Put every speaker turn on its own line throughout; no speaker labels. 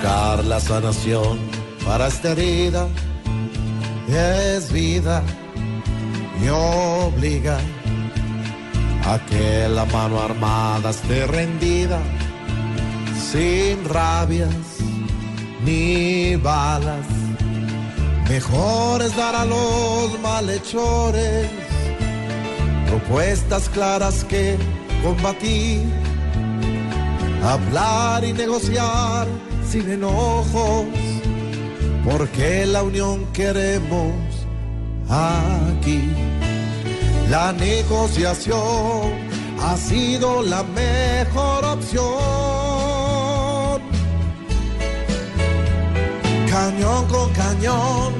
Buscar la sanación para esta herida es vida y obliga a que la mano armada esté rendida, sin rabias ni balas. Mejor es dar a los malhechores propuestas claras que combatir, hablar y negociar sin enojos, porque la unión queremos aquí. La negociación ha sido la mejor opción. Cañón con cañón,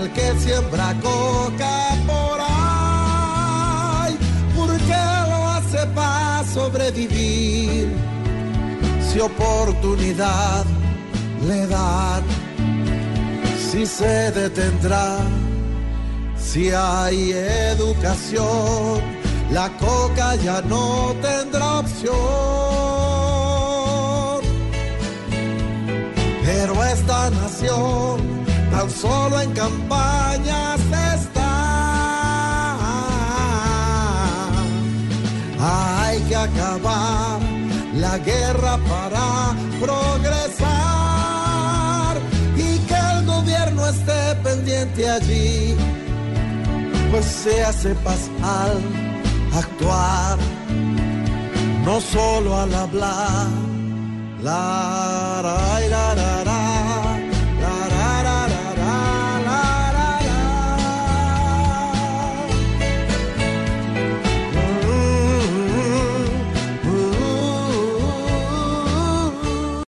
al que siembra coca por ahí, porque lo hace para sobrevivir si oportunidad le dan, si se detendrá, si hay educación, la coca ya no tendrá opción. Pero esta nación tan solo en campañas está. Hay que acabar la guerra para progresar y que el gobierno esté pendiente allí, pues se hace pasar, actuar, no solo al hablar. La, la, la,